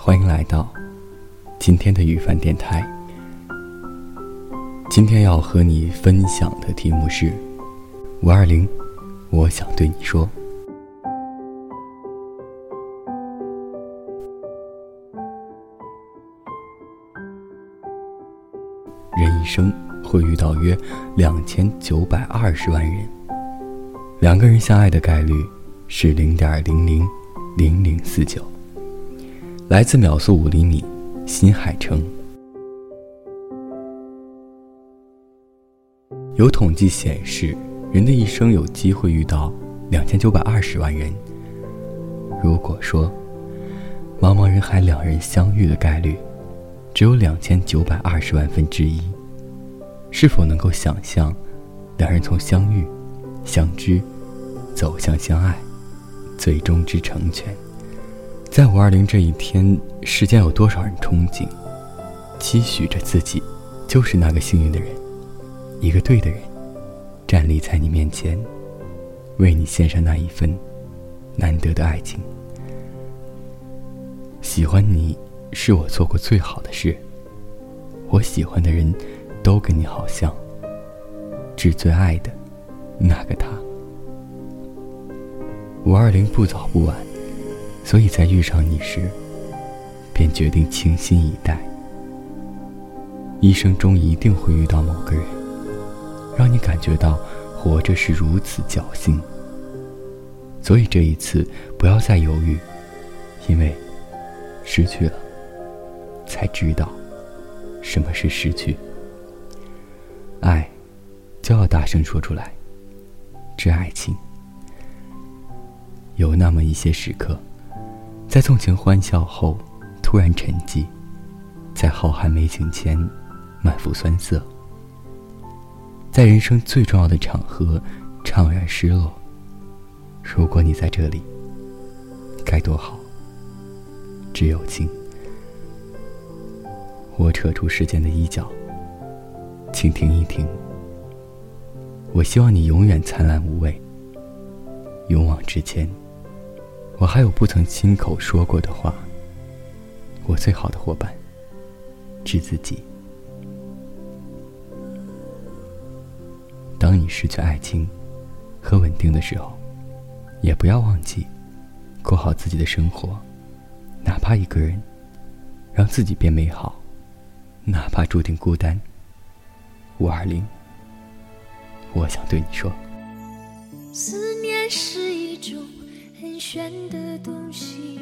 欢迎来到今天的雨帆电台。今天要和你分享的题目是五二零，我想对你说。人一生会遇到约两千九百二十万人，两个人相爱的概率是零点零零零零四九。来自秒速五厘米，新海诚。有统计显示，人的一生有机会遇到两千九百二十万人。如果说，茫茫人海两人相遇的概率只有两千九百二十万分之一，是否能够想象，两人从相遇、相知、走向相爱，最终之成全？在五二零这一天，世间有多少人憧憬、期许着自己，就是那个幸运的人，一个对的人，站立在你面前，为你献上那一份难得的爱情。喜欢你，是我做过最好的事。我喜欢的人，都跟你好像，致最爱的那个他。五二零不早不晚。所以在遇上你时，便决定倾心以待。一生中一定会遇到某个人，让你感觉到活着是如此侥幸。所以这一次不要再犹豫，因为失去了，才知道什么是失去。爱，就要大声说出来。这爱情，有那么一些时刻。在纵情欢笑后，突然沉寂；在浩瀚美景前，满腹酸涩；在人生最重要的场合，怅然失落。如果你在这里，该多好！只有情。我扯出时间的衣角，请听一听。我希望你永远灿烂无畏，勇往直前。我还有不曾亲口说过的话。我最好的伙伴，致自己。当你失去爱情和稳定的时候，也不要忘记过好自己的生活，哪怕一个人，让自己变美好，哪怕注定孤单。五二零，我想对你说。思念是一种。很玄的东西，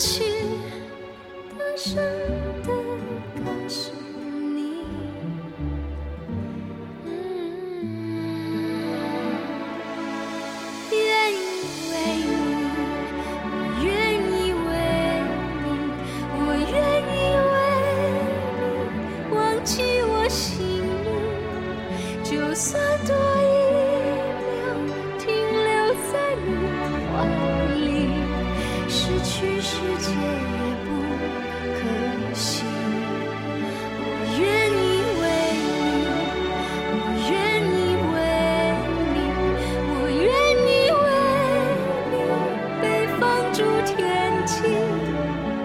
去也不可惜我愿意为你我愿意为你我愿意为你被放逐天际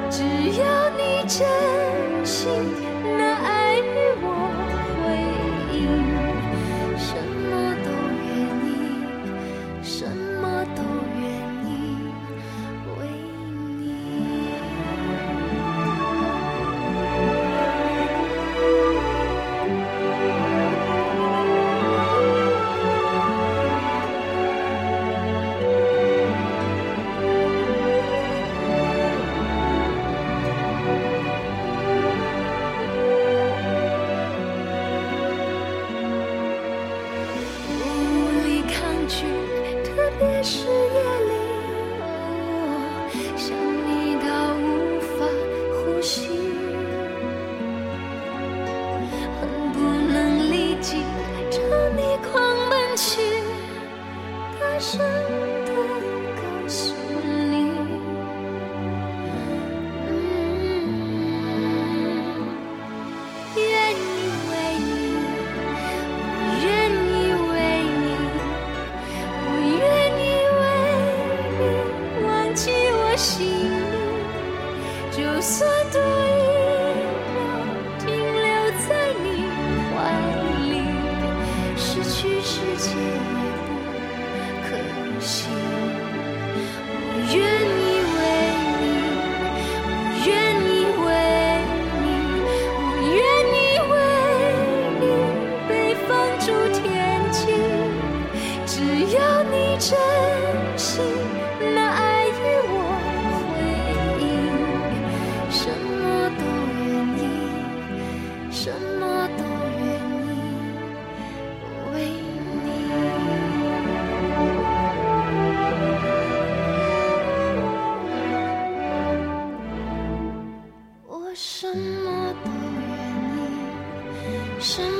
只要你真心。是。